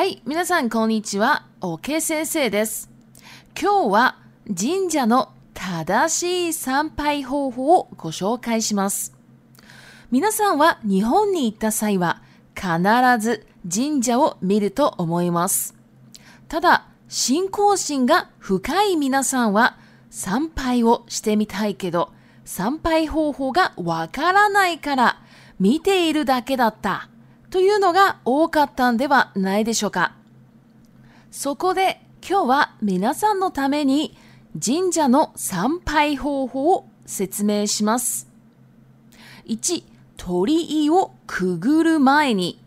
はい、皆さんこんにちは、おけ先生です。今日は神社の正しい参拝方法をご紹介します。皆さんは日本に行った際は必ず神社を見ると思います。ただ、信仰心が深い皆さんは参拝をしてみたいけど、参拝方法がわからないから見ているだけだったというのが多かったんではないでしょうか。そこで今日は皆さんのために神社の参拝方法を説明します。1、鳥居をくぐる前に、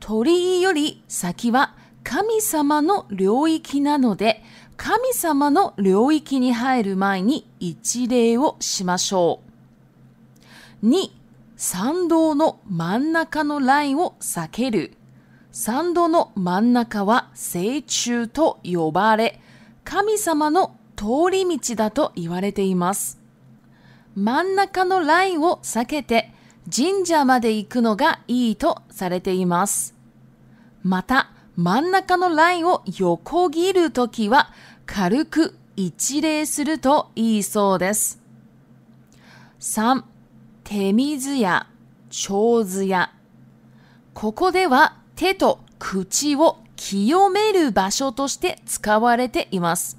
鳥居より先は神様の領域なので、神様の領域に入る前に一礼をしましょう。2、参道の真ん中のラインを避ける。参道の真ん中は聖中と呼ばれ、神様の通り道だと言われています。真ん中のラインを避けて神社まで行くのがいいとされています。また、真ん中のラインを横切るときは軽く一礼するといいそうです。3手水や長図やここでは手と口を清める場所として使われています。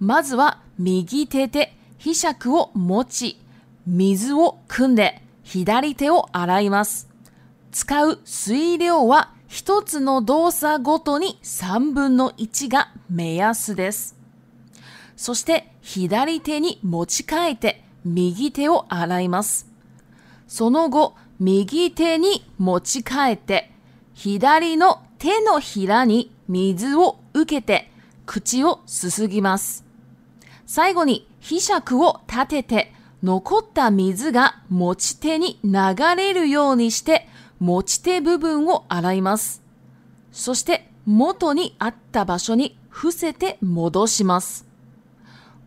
まずは右手で被尺を持ち、水を汲んで左手を洗います。使う水量は一つの動作ごとに3分の1が目安です。そして左手に持ち替えて右手を洗います。その後、右手に持ち替えて、左の手のひらに水を受けて、口をすすぎます。最後に、被尺を立てて、残った水が持ち手に流れるようにして、持ち手部分を洗います。そして、元にあった場所に伏せて戻します。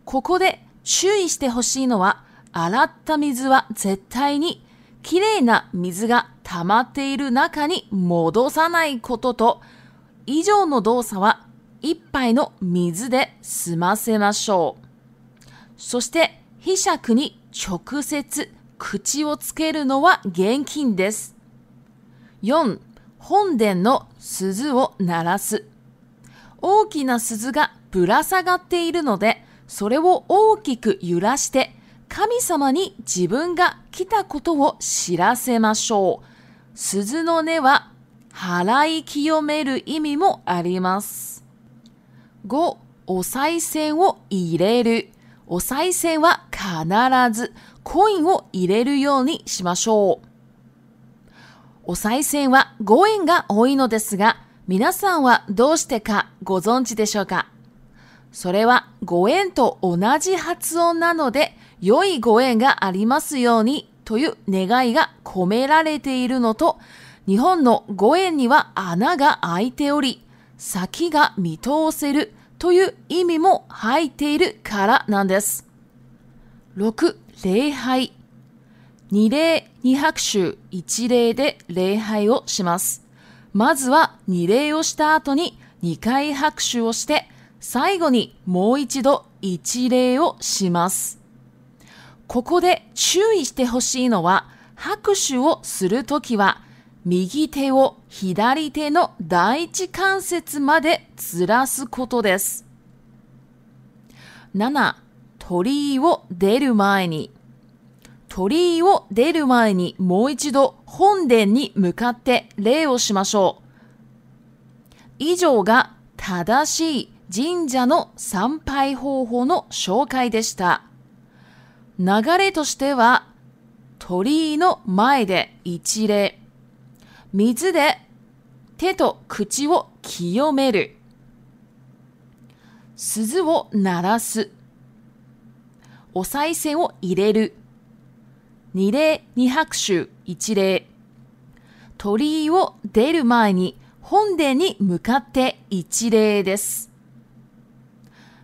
ここで注意してほしいのは、洗った水は絶対にきれいな水が溜まっている中に戻さないことと、以上の動作は1杯の水で済ませましょう。そして、被釈に直接口をつけるのは厳禁です。4、本殿の鈴を鳴らす。大きな鈴がぶら下がっているので、それを大きく揺らして神様に自分が来たことを知らせましょう。鈴の音は払い清める意味もあります。5、お賽銭を入れる。お賽銭は必ずコインを入れるようにしましょう。お賽銭は5円が多いのですが、皆さんはどうしてかご存知でしょうかそれは5円と同じ発音なので、良いご縁がありますようにという願いが込められているのと、日本のご縁には穴が開いており、先が見通せるという意味も入っているからなんです。6、礼拝。二礼二拍手一礼で礼拝をします。まずは二礼をした後に二回拍手をして、最後にもう一度一礼をします。ここで注意してほしいのは、拍手をするときは、右手を左手の第一関節までずらすことです。7、鳥居を出る前に。鳥居を出る前にもう一度本殿に向かって礼をしましょう。以上が正しい神社の参拝方法の紹介でした。流れとしては、鳥居の前で一礼。水で手と口を清める。鈴を鳴らす。お賽銭を入れる。二礼二拍手一礼。鳥居を出る前に本殿に向かって一礼です。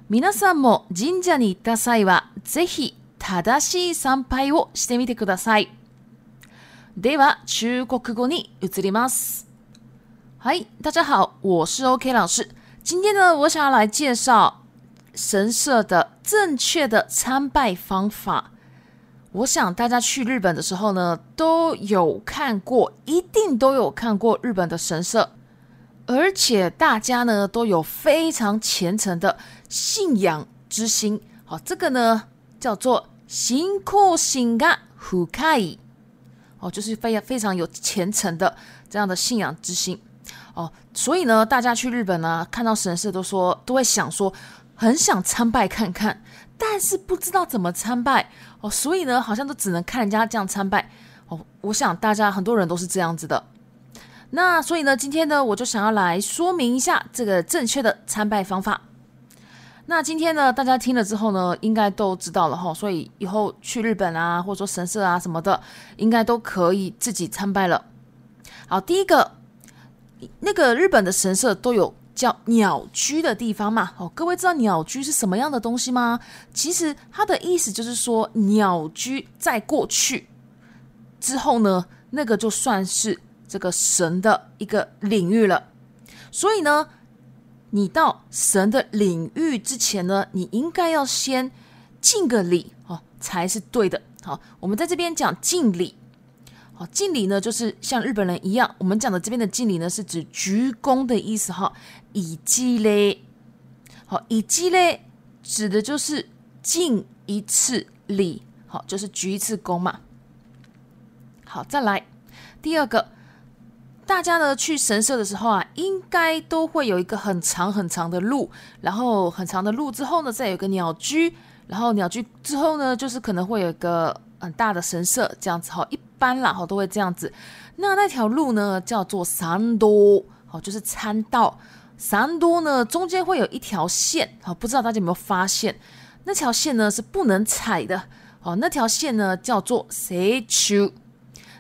皆さんも神社に行った際はぜひ正しい参拝をしてみてください。では中国語に移ります。はい，大家好，我是 OK 老师。今天呢，我想要来介绍神社的正确的参拜方法。我想大家去日本的时候呢，都有看过，一定都有看过日本的神社，而且大家呢都有非常虔诚的信仰之心。好，这个呢叫做。辛苦心感，护开，哦，就是非常非常有虔诚的这样的信仰之心，哦，所以呢，大家去日本呢，看到神社都说都会想说很想参拜看看，但是不知道怎么参拜，哦，所以呢，好像都只能看人家这样参拜，哦，我想大家很多人都是这样子的，那所以呢，今天呢，我就想要来说明一下这个正确的参拜方法。那今天呢，大家听了之后呢，应该都知道了哈。所以以后去日本啊，或者说神社啊什么的，应该都可以自己参拜了。好，第一个，那个日本的神社都有叫鸟居的地方嘛。哦，各位知道鸟居是什么样的东西吗？其实它的意思就是说，鸟居在过去之后呢，那个就算是这个神的一个领域了。所以呢。你到神的领域之前呢，你应该要先敬个礼哦，才是对的。好，我们在这边讲敬礼。好，敬礼呢，就是像日本人一样，我们讲的这边的敬礼呢，是指鞠躬的意思哈。以及嘞，好，以及嘞，指的就是敬一次礼，好，就是鞠一次躬嘛。好，再来第二个。大家呢去神社的时候啊，应该都会有一个很长很长的路，然后很长的路之后呢，再有个鸟居，然后鸟居之后呢，就是可能会有一个很大的神社这样子。哈。一般啦，好都会这样子。那那条路呢叫做三多，好就是参道。三多呢中间会有一条线，好不知道大家有没有发现，那条线呢是不能踩的。好，那条线呢叫做“谁丘。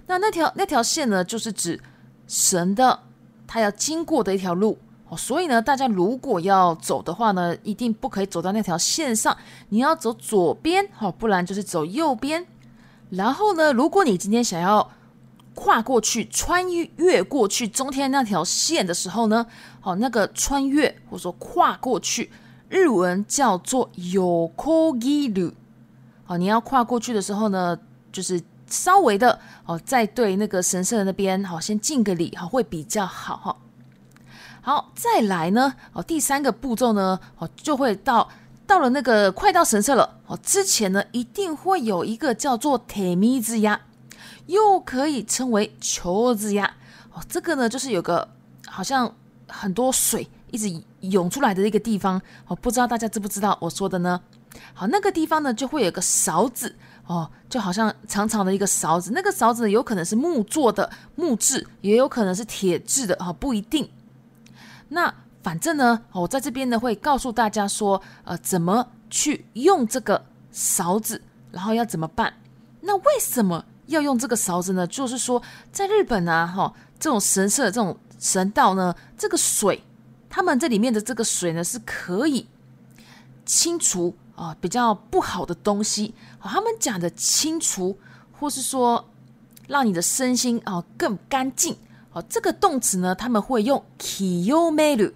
那那条那条线呢就是指。神的，他要经过的一条路哦，所以呢，大家如果要走的话呢，一定不可以走到那条线上，你要走左边哦，不然就是走右边。然后呢，如果你今天想要跨过去、穿越过去中天那条线的时候呢，哦，那个穿越或者说跨过去，日文叫做“有空 r u 哦，你要跨过去的时候呢，就是。稍微的哦，再对那个神社那边好，先敬个礼哈，会比较好哈。好，再来呢哦，第三个步骤呢哦，就会到到了那个快到神社了哦。之前呢，一定会有一个叫做铁米之鸭，又可以称为球之鸭哦。这个呢，就是有个好像很多水一直涌出来的一个地方哦。不知道大家知不知道我说的呢？好，那个地方呢，就会有个勺子。哦，就好像长长的一个勺子，那个勺子有可能是木做的，木制也有可能是铁制的哦，不一定。那反正呢，我在这边呢会告诉大家说，呃，怎么去用这个勺子，然后要怎么办？那为什么要用这个勺子呢？就是说，在日本啊，哈，这种神社这种神道呢，这个水，他们这里面的这个水呢是可以清除。啊，比较不好的东西，他们讲的清除，或是说让你的身心啊更干净，好，这个动词呢，他们会用 kyomaru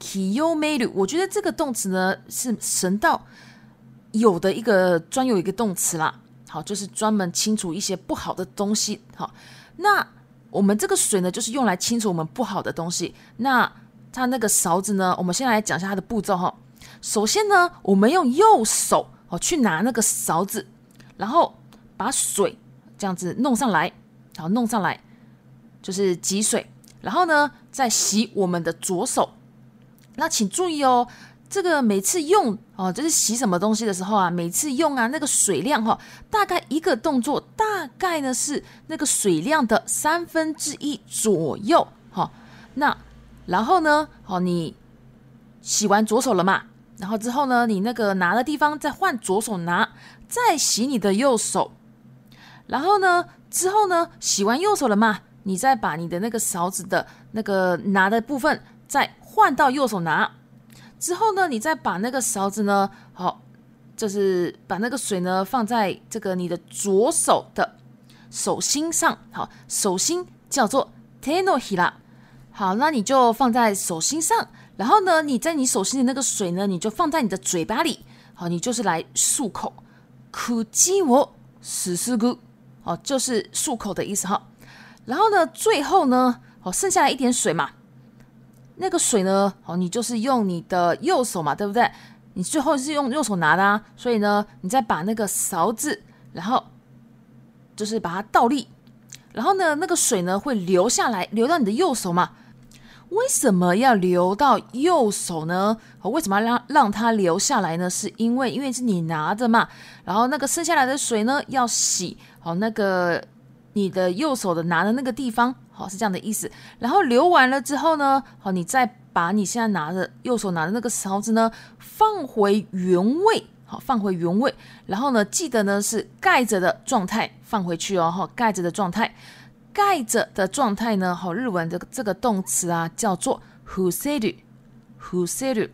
kyomaru，我觉得这个动词呢是神道有的一个专有一个动词啦，好，就是专门清除一些不好的东西。好，那我们这个水呢，就是用来清除我们不好的东西。那它那个勺子呢，我们先来讲一下它的步骤哈。首先呢，我们用右手哦去拿那个勺子，然后把水这样子弄上来，好弄上来就是挤水。然后呢，再洗我们的左手。那请注意哦，这个每次用哦，就是洗什么东西的时候啊，每次用啊，那个水量哈，大概一个动作，大概呢是那个水量的三分之一左右。哦。那然后呢，好你洗完左手了嘛？然后之后呢，你那个拿的地方再换左手拿，再洗你的右手。然后呢，之后呢，洗完右手了嘛，你再把你的那个勺子的那个拿的部分再换到右手拿。之后呢，你再把那个勺子呢，好，就是把那个水呢放在这个你的左手的手心上。好，手心叫做 teno h i l a 好，那你就放在手心上。然后呢，你在你手心里那个水呢，你就放在你的嘴巴里，好，你就是来漱口。苦鸡我死是哥，哦，就是漱口的意思哈。然后呢，最后呢，哦，剩下来一点水嘛，那个水呢，哦，你就是用你的右手嘛，对不对？你最后是用右手拿的，啊，所以呢，你再把那个勺子，然后就是把它倒立，然后呢，那个水呢会流下来，流到你的右手嘛。为什么要留到右手呢？为什么要让让它留下来呢？是因为因为是你拿的嘛。然后那个剩下来的水呢，要洗好那个你的右手的拿的那个地方，好是这样的意思。然后流完了之后呢，好你再把你现在拿的右手拿的那个勺子呢放回原位，好放回原位。然后呢，记得呢是盖着的状态放回去哦，哈盖着的状态。盖着的状态呢？好，日文的这个动词啊，叫做 “hu seru”，“hu seru”。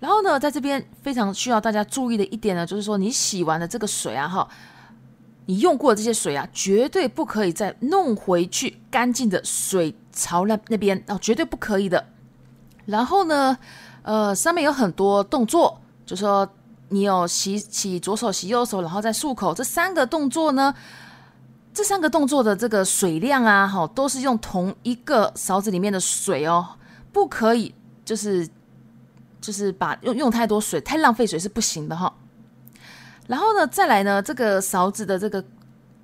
然后呢，在这边非常需要大家注意的一点呢，就是说你洗完的这个水啊，哈，你用过的这些水啊，绝对不可以再弄回去干净的水槽那那边，哦，绝对不可以的。然后呢，呃，上面有很多动作，就说你有洗洗左手，洗右手，然后再漱口，这三个动作呢。这三个动作的这个水量啊，哈，都是用同一个勺子里面的水哦，不可以，就是就是把用用太多水，太浪费水是不行的哈。然后呢，再来呢，这个勺子的这个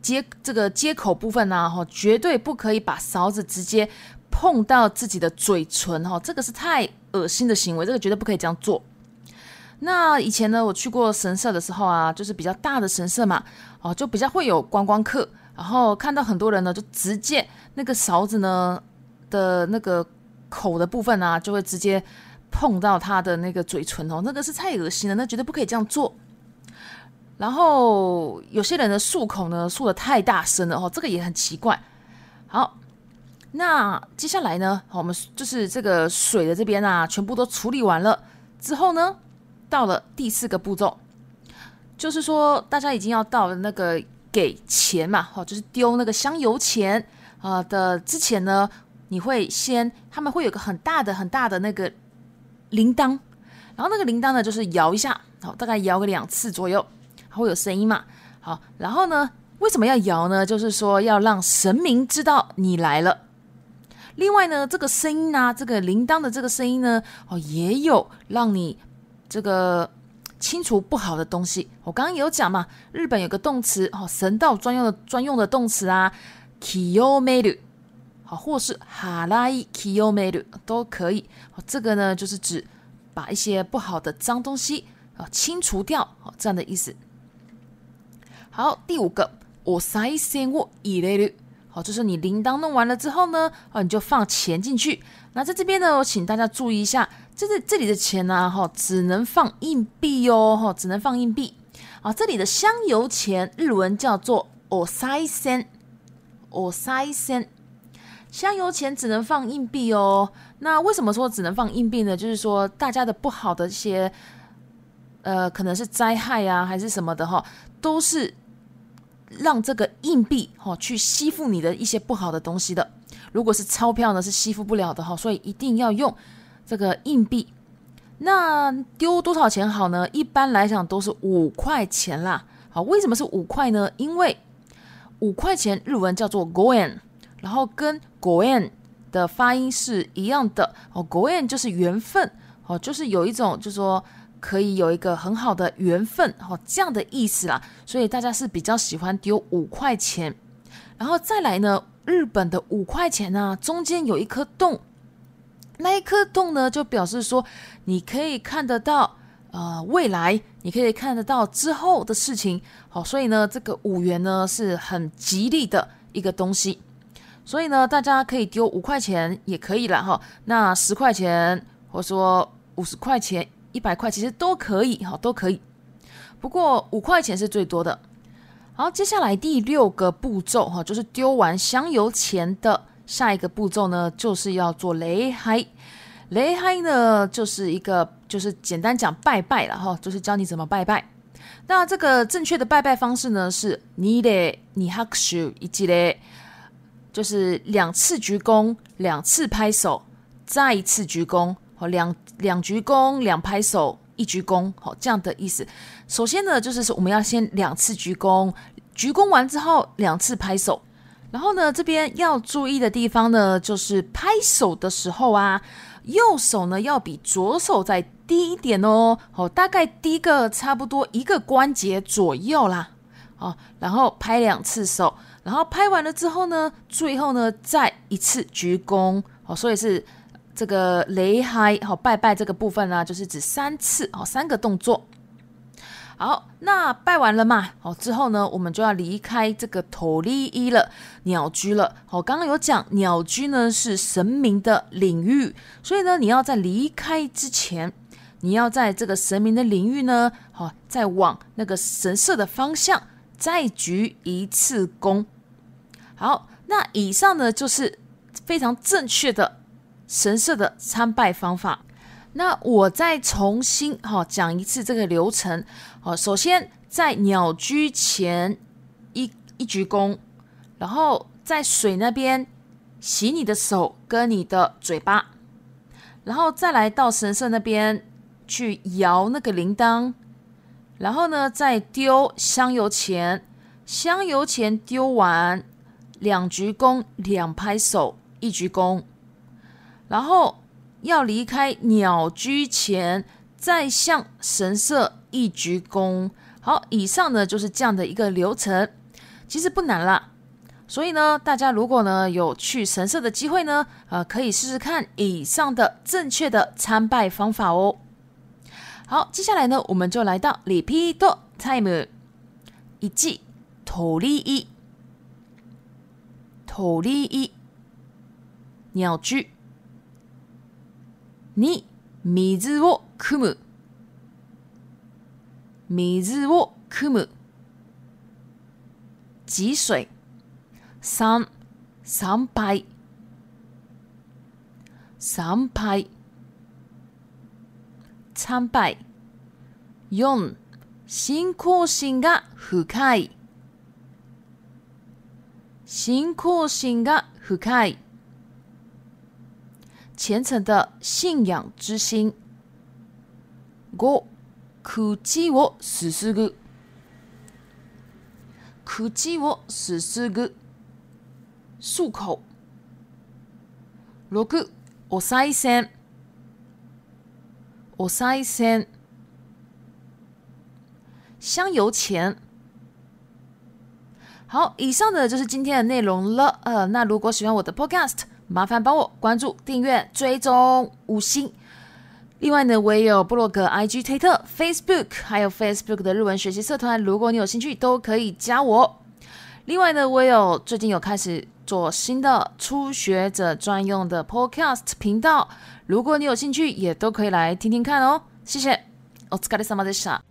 接这个接口部分呢，哈，绝对不可以把勺子直接碰到自己的嘴唇哈，这个是太恶心的行为，这个绝对不可以这样做。那以前呢，我去过神社的时候啊，就是比较大的神社嘛，哦，就比较会有观光客。然后看到很多人呢，就直接那个勺子呢的那个口的部分呢，就会直接碰到他的那个嘴唇哦，那个是太恶心了，那绝对不可以这样做。然后有些人的漱口呢，漱的太大声了哦，这个也很奇怪。好，那接下来呢，我们就是这个水的这边啊，全部都处理完了之后呢，到了第四个步骤，就是说大家已经要到了那个。给钱嘛，哦，就是丢那个香油钱啊的。之前呢，你会先，他们会有个很大的、很大的那个铃铛，然后那个铃铛呢，就是摇一下，好，大概摇个两次左右，它会有声音嘛。好，然后呢，为什么要摇呢？就是说要让神明知道你来了。另外呢，这个声音啊，这个铃铛的这个声音呢，哦，也有让你这个。清除不好的东西，我刚刚有讲嘛，日本有个动词哦，神道专用的专用的动词啊，kyomaru，i 好，或是 harai kyomaru i 都可以，这个呢就是指把一些不好的脏东西啊清除掉，这样的意思。好，第五个我 s a i sen o ireru，好，就是你铃铛弄完了之后呢，啊，你就放钱进去。那在这边呢，我请大家注意一下。这是这里的钱呢，哈，只能放硬币哟，哈，只能放硬币。啊，这里的香油钱日文叫做オサイセン，オサ s セ n 香油钱只能放硬币哦。那为什么说只能放硬币呢？就是说大家的不好的一些，呃，可能是灾害啊，还是什么的哈，都是让这个硬币哈去吸附你的一些不好的东西的。如果是钞票呢，是吸附不了的哈，所以一定要用。这个硬币，那丢多少钱好呢？一般来讲都是五块钱啦。好，为什么是五块呢？因为五块钱日文叫做 “goen”，然后跟 “goen” 的发音是一样的哦。goen 就是缘分哦，就是有一种就说可以有一个很好的缘分哦这样的意思啦。所以大家是比较喜欢丢五块钱，然后再来呢，日本的五块钱呢，中间有一颗洞。那一颗洞呢，就表示说，你可以看得到，呃，未来，你可以看得到之后的事情。好，所以呢，这个五元呢是很吉利的一个东西，所以呢，大家可以丢五块钱也可以了哈。那十块钱，或者说五十块钱、一百块，其实都可以哈，都可以。不过五块钱是最多的。好，接下来第六个步骤哈，就是丢完香油钱的。下一个步骤呢，就是要做雷嗨，雷嗨呢，就是一个就是简单讲拜拜了哈，就是教你怎么拜拜。那这个正确的拜拜方式呢，是你得你哈咻，一记嘞，就是两次鞠躬，两次拍手，再一次鞠躬，好两两鞠躬两拍手一鞠躬，好这样的意思。首先呢，就是说我们要先两次鞠躬，鞠躬完之后两次拍手。然后呢，这边要注意的地方呢，就是拍手的时候啊，右手呢要比左手再低一点哦，哦，大概低个差不多一个关节左右啦，哦，然后拍两次手，然后拍完了之后呢，最后呢，再一次鞠躬，哦，所以是这个雷嗨好拜拜这个部分呢，就是指三次哦，三个动作。好，那拜完了嘛？好，之后呢，我们就要离开这个陀利伊了，鸟居了。好，刚刚有讲鸟居呢是神明的领域，所以呢，你要在离开之前，你要在这个神明的领域呢，好，再往那个神社的方向再鞠一次躬。好，那以上呢就是非常正确的神社的参拜方法。那我再重新哈讲一次这个流程，好，首先在鸟居前一一鞠躬，然后在水那边洗你的手跟你的嘴巴，然后再来到神社那边去摇那个铃铛，然后呢再丢香油钱，香油钱丢完两鞠躬，两拍手一鞠躬，然后。要离开鸟居前，再向神社一鞠躬。好，以上呢就是这样的一个流程，其实不难啦。所以呢，大家如果呢有去神社的机会呢，呃，可以试试看以上的正确的参拜方法哦。好，接下来呢，我们就来到里皮多 time，一记土立一土立一鸟居。に水を汲む水を汲む治水三参拝参拝参拝四信仰心が深い信仰心が深い虔诚的信仰之心。五、口技我实施个，口技我实施个漱口。六、我塞线，我塞线香油钱。好，以上的就是今天的内容了。呃，那如果喜欢我的 Podcast。麻烦帮我关注、订阅、追踪五星。另外呢，我也有部落格、IG、推特、Facebook，还有 Facebook 的日文学习社团，如果你有兴趣，都可以加我。另外呢，我也有最近有开始做新的初学者专用的 Podcast 频道，如果你有兴趣，也都可以来听听看哦。谢谢。